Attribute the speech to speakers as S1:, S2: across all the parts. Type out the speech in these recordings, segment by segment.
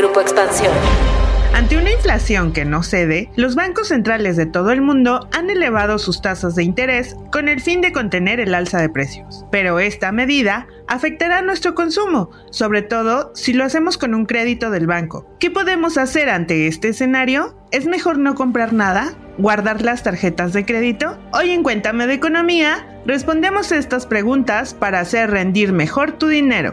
S1: Grupo Expansión.
S2: Ante una inflación que no cede, los bancos centrales de todo el mundo han elevado sus tasas de interés con el fin de contener el alza de precios. Pero esta medida afectará nuestro consumo, sobre todo si lo hacemos con un crédito del banco. ¿Qué podemos hacer ante este escenario? ¿Es mejor no comprar nada? ¿Guardar las tarjetas de crédito? Hoy en Cuéntame de Economía respondemos estas preguntas para hacer rendir mejor tu dinero.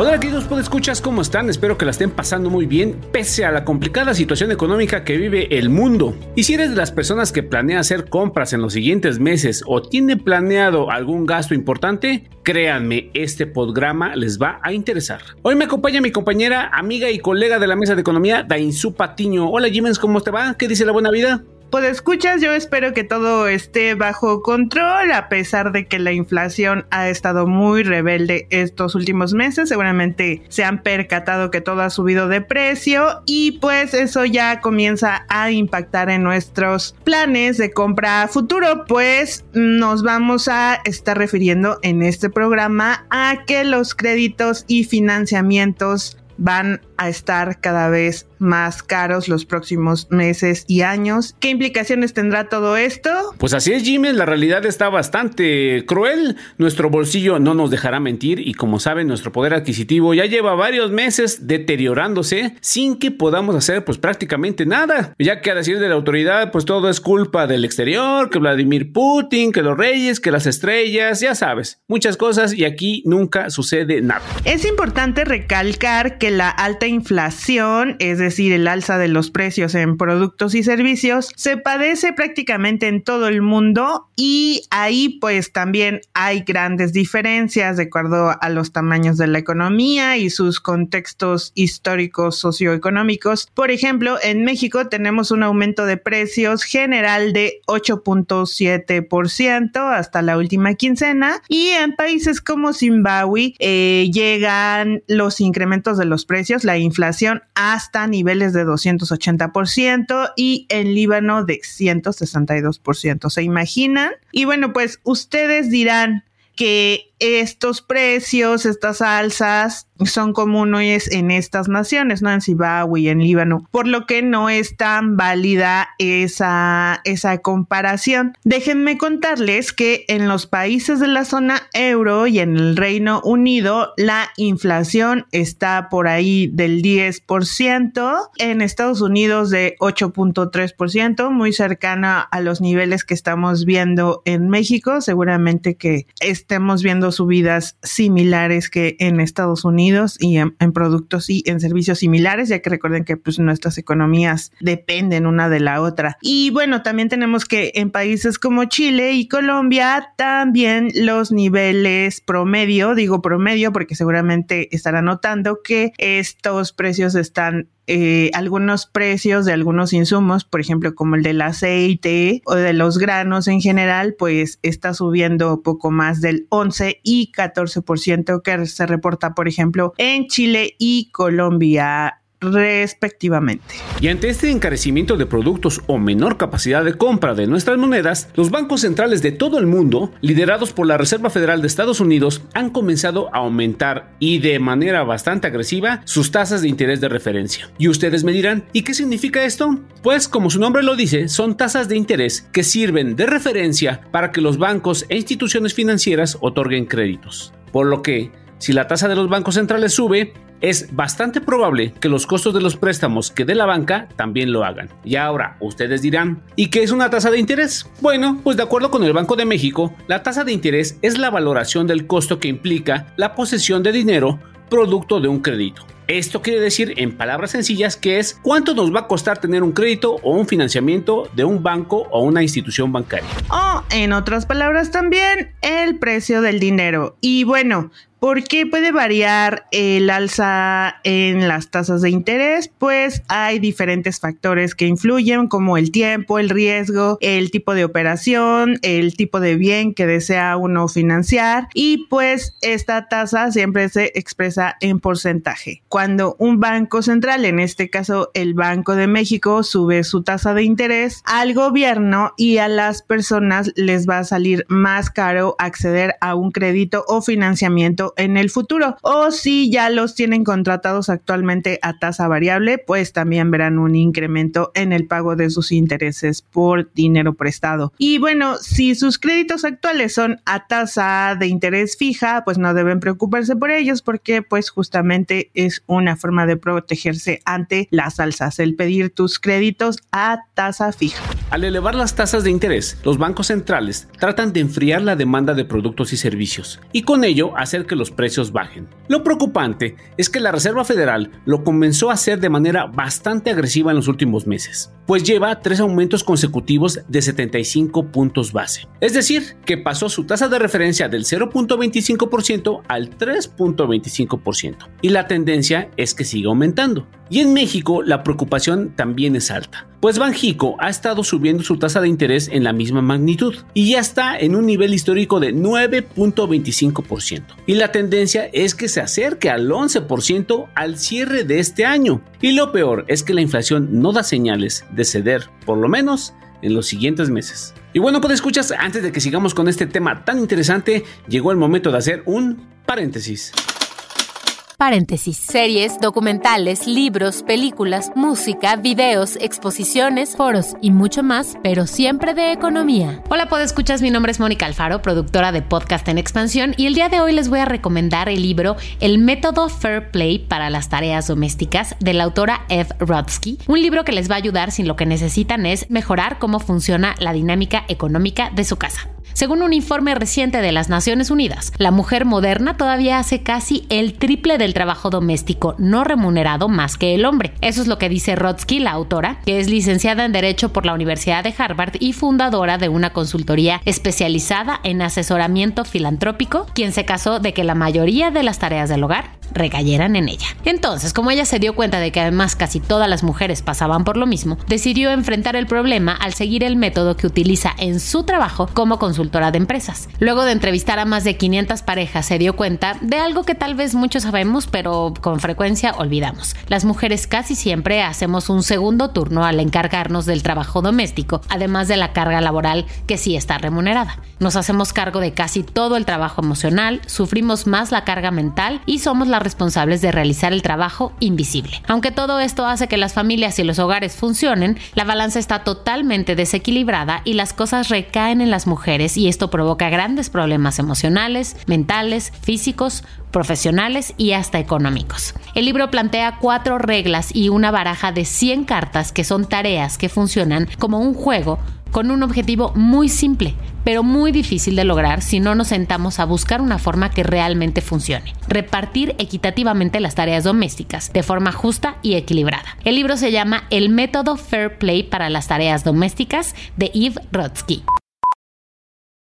S3: Hola queridos escuchas ¿cómo están? Espero que la estén pasando muy bien pese a la complicada situación económica que vive el mundo. Y si eres de las personas que planea hacer compras en los siguientes meses o tiene planeado algún gasto importante, créanme, este programa les va a interesar. Hoy me acompaña mi compañera, amiga y colega de la mesa de economía, Dainzú Patiño. Hola Jimens, ¿cómo te va? ¿Qué dice la buena vida?
S2: Pues escuchas, yo espero que todo esté bajo control, a pesar de que la inflación ha estado muy rebelde estos últimos meses. Seguramente se han percatado que todo ha subido de precio y pues eso ya comienza a impactar en nuestros planes de compra futuro. Pues nos vamos a estar refiriendo en este programa a que los créditos y financiamientos van a estar cada vez más caros los próximos meses y años. ¿Qué implicaciones tendrá todo esto?
S3: Pues así es, Jimmy, la realidad está bastante cruel. Nuestro bolsillo no nos dejará mentir y como saben, nuestro poder adquisitivo ya lleva varios meses deteriorándose sin que podamos hacer pues prácticamente nada. Ya que a decir de la autoridad, pues todo es culpa del exterior, que Vladimir Putin, que los reyes, que las estrellas, ya sabes, muchas cosas y aquí nunca sucede nada.
S2: Es importante recalcar que la alta inflación, es decir, el alza de los precios en productos y servicios, se padece prácticamente en todo el mundo y ahí pues también hay grandes diferencias de acuerdo a los tamaños de la economía y sus contextos históricos socioeconómicos. Por ejemplo, en México tenemos un aumento de precios general de 8.7% hasta la última quincena y en países como Zimbabue eh, llegan los incrementos de los precios, la inflación hasta niveles de 280% y en Líbano de 162%. ¿Se imaginan? Y bueno, pues ustedes dirán que estos precios, estas alzas son comunes en estas naciones, ¿no? En Zimbabue y en Líbano, por lo que no es tan válida esa, esa comparación. Déjenme contarles que en los países de la zona euro y en el Reino Unido la inflación está por ahí del 10%, en Estados Unidos de 8.3%, muy cercana a los niveles que estamos viendo en México, seguramente que estemos viendo subidas similares que en Estados Unidos y en, productos y en servicios similares, ya que recuerden que pues nuestras economías dependen una de la otra. Y bueno, también tenemos que en países como Chile y Colombia también los niveles promedio, digo promedio porque seguramente estarán notando que estos precios están eh, algunos precios de algunos insumos, por ejemplo, como el del aceite o de los granos en general, pues está subiendo poco más del 11 y 14% que se reporta, por ejemplo, en Chile y Colombia respectivamente.
S3: Y ante este encarecimiento de productos o menor capacidad de compra de nuestras monedas, los bancos centrales de todo el mundo, liderados por la Reserva Federal de Estados Unidos, han comenzado a aumentar y de manera bastante agresiva sus tasas de interés de referencia. Y ustedes me dirán, ¿y qué significa esto? Pues como su nombre lo dice, son tasas de interés que sirven de referencia para que los bancos e instituciones financieras otorguen créditos. Por lo que, si la tasa de los bancos centrales sube, es bastante probable que los costos de los préstamos que dé la banca también lo hagan. Y ahora, ustedes dirán, ¿y qué es una tasa de interés? Bueno, pues de acuerdo con el Banco de México, la tasa de interés es la valoración del costo que implica la posesión de dinero producto de un crédito. Esto quiere decir, en palabras sencillas, que es cuánto nos va a costar tener un crédito o un financiamiento de un banco o una institución bancaria.
S2: O, en otras palabras también, el precio del dinero. Y bueno, ¿Por qué puede variar el alza en las tasas de interés? Pues hay diferentes factores que influyen como el tiempo, el riesgo, el tipo de operación, el tipo de bien que desea uno financiar y pues esta tasa siempre se expresa en porcentaje. Cuando un banco central, en este caso el Banco de México, sube su tasa de interés al gobierno y a las personas les va a salir más caro acceder a un crédito o financiamiento en el futuro. O si ya los tienen contratados actualmente a tasa variable, pues también verán un incremento en el pago de sus intereses por dinero prestado. Y bueno, si sus créditos actuales son a tasa de interés fija, pues no deben preocuparse por ellos porque pues justamente es una forma de protegerse ante las alzas, el pedir tus créditos a tasa fija.
S3: Al elevar las tasas de interés, los bancos centrales tratan de enfriar la demanda de productos y servicios y con ello hacer que los precios bajen. Lo preocupante es que la Reserva Federal lo comenzó a hacer de manera bastante agresiva en los últimos meses, pues lleva tres aumentos consecutivos de 75 puntos base. Es decir, que pasó su tasa de referencia del 0.25% al 3.25%. Y la tendencia es que siga aumentando. Y en México la preocupación también es alta, pues Banjico ha estado subiendo su tasa de interés en la misma magnitud y ya está en un nivel histórico de 9.25%. Y la tendencia es que se acerque al 11% al cierre de este año. Y lo peor es que la inflación no da señales de ceder, por lo menos en los siguientes meses. Y bueno, pues escuchas, antes de que sigamos con este tema tan interesante, llegó el momento de hacer un paréntesis
S1: paréntesis, series, documentales, libros, películas, música, videos, exposiciones, foros y mucho más, pero siempre de economía. Hola, escuchas, mi nombre es Mónica Alfaro, productora de Podcast en Expansión, y el día de hoy les voy a recomendar el libro El método Fair Play para las tareas domésticas de la autora Eve Rodsky, un libro que les va a ayudar si lo que necesitan es mejorar cómo funciona la dinámica económica de su casa. Según un informe reciente de las Naciones Unidas, la mujer moderna todavía hace casi el triple del trabajo doméstico no remunerado más que el hombre. Eso es lo que dice Rodsky, la autora, que es licenciada en Derecho por la Universidad de Harvard y fundadora de una consultoría especializada en asesoramiento filantrópico, quien se casó de que la mayoría de las tareas del hogar recayeran en ella. Entonces, como ella se dio cuenta de que además casi todas las mujeres pasaban por lo mismo, decidió enfrentar el problema al seguir el método que utiliza en su trabajo como consultora de empresas. Luego de entrevistar a más de 500 parejas, se dio cuenta de algo que tal vez muchos sabemos, pero con frecuencia olvidamos. Las mujeres casi siempre hacemos un segundo turno al encargarnos del trabajo doméstico, además de la carga laboral que sí está remunerada. Nos hacemos cargo de casi todo el trabajo emocional, sufrimos más la carga mental y somos las responsables de realizar el trabajo invisible. Aunque todo esto hace que las familias y los hogares funcionen, la balanza está totalmente desequilibrada y las cosas recaen en las mujeres y esto provoca grandes problemas emocionales, mentales, físicos, profesionales y hasta económicos. El libro plantea cuatro reglas y una baraja de 100 cartas que son tareas que funcionan como un juego con un objetivo muy simple, pero muy difícil de lograr si no nos sentamos a buscar una forma que realmente funcione. Repartir equitativamente las tareas domésticas de forma justa y equilibrada. El libro se llama El método Fair Play para las tareas domésticas de Eve Rodsky.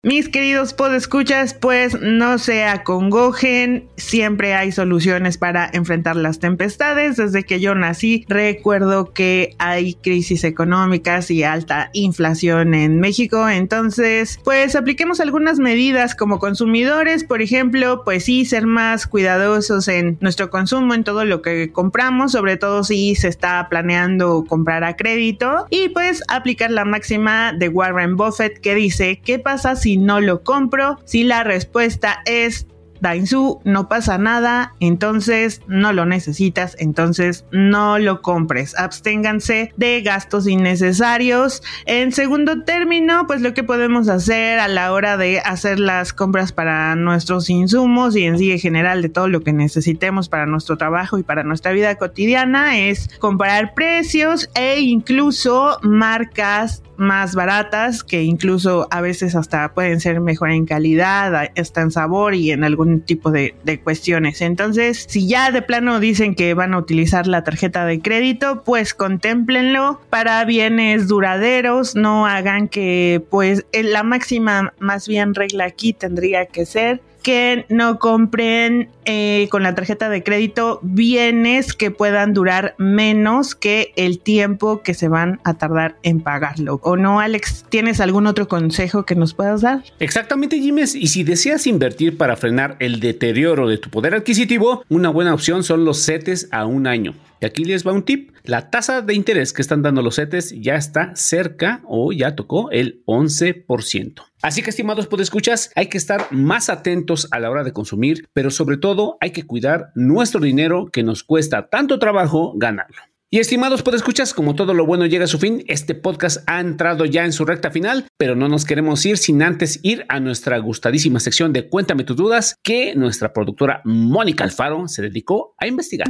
S2: Mis queridos podescuchas, pues no se acongojen, siempre hay soluciones para enfrentar las tempestades. Desde que yo nací, recuerdo que hay crisis económicas y alta inflación en México. Entonces, pues apliquemos algunas medidas como consumidores, por ejemplo, pues sí, ser más cuidadosos en nuestro consumo, en todo lo que compramos, sobre todo si se está planeando comprar a crédito. Y pues aplicar la máxima de Warren Buffett que dice, ¿qué pasa si no lo compro? Si la respuesta es Dainzú, no pasa nada, entonces no lo necesitas, entonces no lo compres. Absténganse de gastos innecesarios. En segundo término, pues lo que podemos hacer a la hora de hacer las compras para nuestros insumos y en sí en general de todo lo que necesitemos para nuestro trabajo y para nuestra vida cotidiana es comparar precios e incluso marcas más baratas que incluso a veces hasta pueden ser mejor en calidad, hasta en sabor y en algún tipo de, cuestiones. Entonces, si ya de plano dicen que van a utilizar la tarjeta de crédito, pues contémplenlo para bienes duraderos, no hagan que pues la máxima más bien regla aquí tendría que ser que no compren eh, con la tarjeta de crédito bienes que puedan durar menos que el tiempo que se van a tardar en pagarlo. ¿O no, Alex? ¿Tienes algún otro consejo que nos puedas dar?
S3: Exactamente, Jiménez. Y si deseas invertir para frenar el deterioro de tu poder adquisitivo, una buena opción son los CETES a un año. Y aquí les va un tip. La tasa de interés que están dando los CETES ya está cerca o ya tocó el 11%. Así que, estimados podescuchas, hay que estar más atentos a la hora de consumir, pero sobre todo hay que cuidar nuestro dinero que nos cuesta tanto trabajo ganarlo. Y estimados podescuchas, como todo lo bueno llega a su fin, este podcast ha entrado ya en su recta final, pero no nos queremos ir sin antes ir a nuestra gustadísima sección de Cuéntame tus dudas que nuestra productora Mónica Alfaro se dedicó a investigar.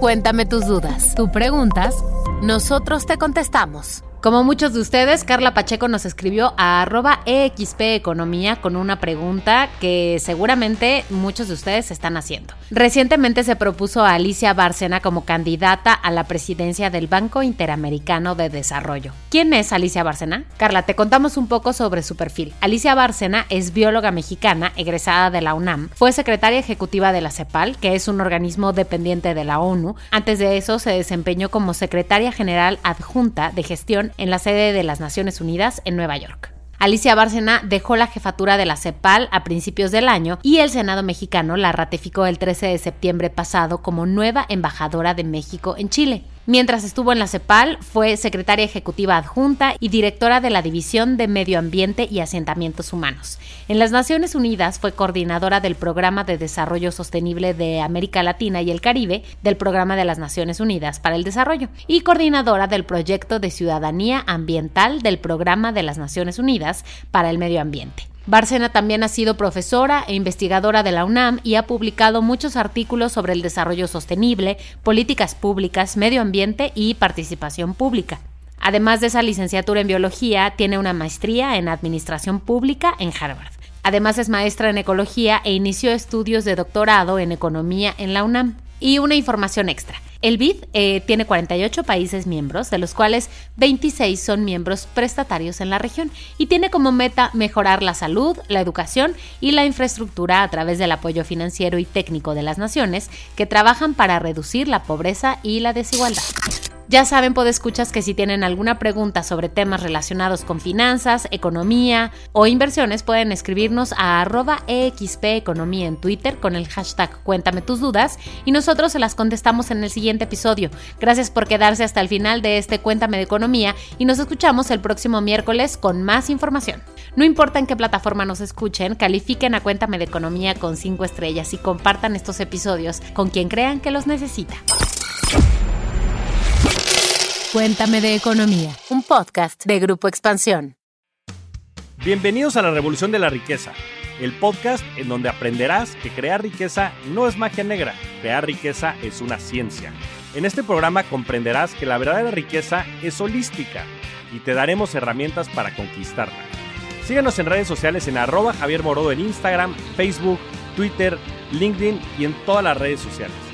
S1: Cuéntame tus dudas. Tú preguntas, nosotros te contestamos. Como muchos de ustedes, Carla Pacheco nos escribió a arroba Economía con una pregunta que seguramente muchos de ustedes están haciendo. Recientemente se propuso a Alicia Bárcena como candidata a la presidencia del Banco Interamericano de Desarrollo. ¿Quién es Alicia Bárcena? Carla, te contamos un poco sobre su perfil. Alicia Bárcena es bióloga mexicana, egresada de la UNAM. Fue secretaria ejecutiva de la CEPAL, que es un organismo dependiente de la ONU. Antes de eso se desempeñó como secretaria general adjunta de gestión en la sede de las Naciones Unidas en Nueva York. Alicia Bárcena dejó la jefatura de la CEPAL a principios del año y el Senado mexicano la ratificó el 13 de septiembre pasado como nueva embajadora de México en Chile. Mientras estuvo en la CEPAL, fue secretaria ejecutiva adjunta y directora de la División de Medio Ambiente y Asentamientos Humanos. En las Naciones Unidas fue coordinadora del Programa de Desarrollo Sostenible de América Latina y el Caribe del Programa de las Naciones Unidas para el Desarrollo y coordinadora del Proyecto de Ciudadanía Ambiental del Programa de las Naciones Unidas para el Medio Ambiente. Bárcena también ha sido profesora e investigadora de la UNAM y ha publicado muchos artículos sobre el desarrollo sostenible, políticas públicas, medio ambiente y participación pública. Además de esa licenciatura en biología, tiene una maestría en administración pública en Harvard. Además es maestra en ecología e inició estudios de doctorado en economía en la UNAM. Y una información extra. El BID eh, tiene 48 países miembros, de los cuales 26 son miembros prestatarios en la región y tiene como meta mejorar la salud, la educación y la infraestructura a través del apoyo financiero y técnico de las naciones que trabajan para reducir la pobreza y la desigualdad. Ya saben, podescuchas que si tienen alguna pregunta sobre temas relacionados con finanzas, economía o inversiones, pueden escribirnos a arroba Economía en Twitter con el hashtag Cuéntame tus dudas y nosotros se las contestamos en el siguiente episodio. Gracias por quedarse hasta el final de este Cuéntame de Economía y nos escuchamos el próximo miércoles con más información. No importa en qué plataforma nos escuchen, califiquen a Cuéntame de Economía con 5 estrellas y compartan estos episodios con quien crean que los necesita. Cuéntame de Economía, un podcast de Grupo Expansión.
S4: Bienvenidos a la Revolución de la Riqueza, el podcast en donde aprenderás que crear riqueza no es magia negra, crear riqueza es una ciencia. En este programa comprenderás que la verdadera riqueza es holística y te daremos herramientas para conquistarla. Síguenos en redes sociales en arroba Javier Morodo en Instagram, Facebook, Twitter, LinkedIn y en todas las redes sociales.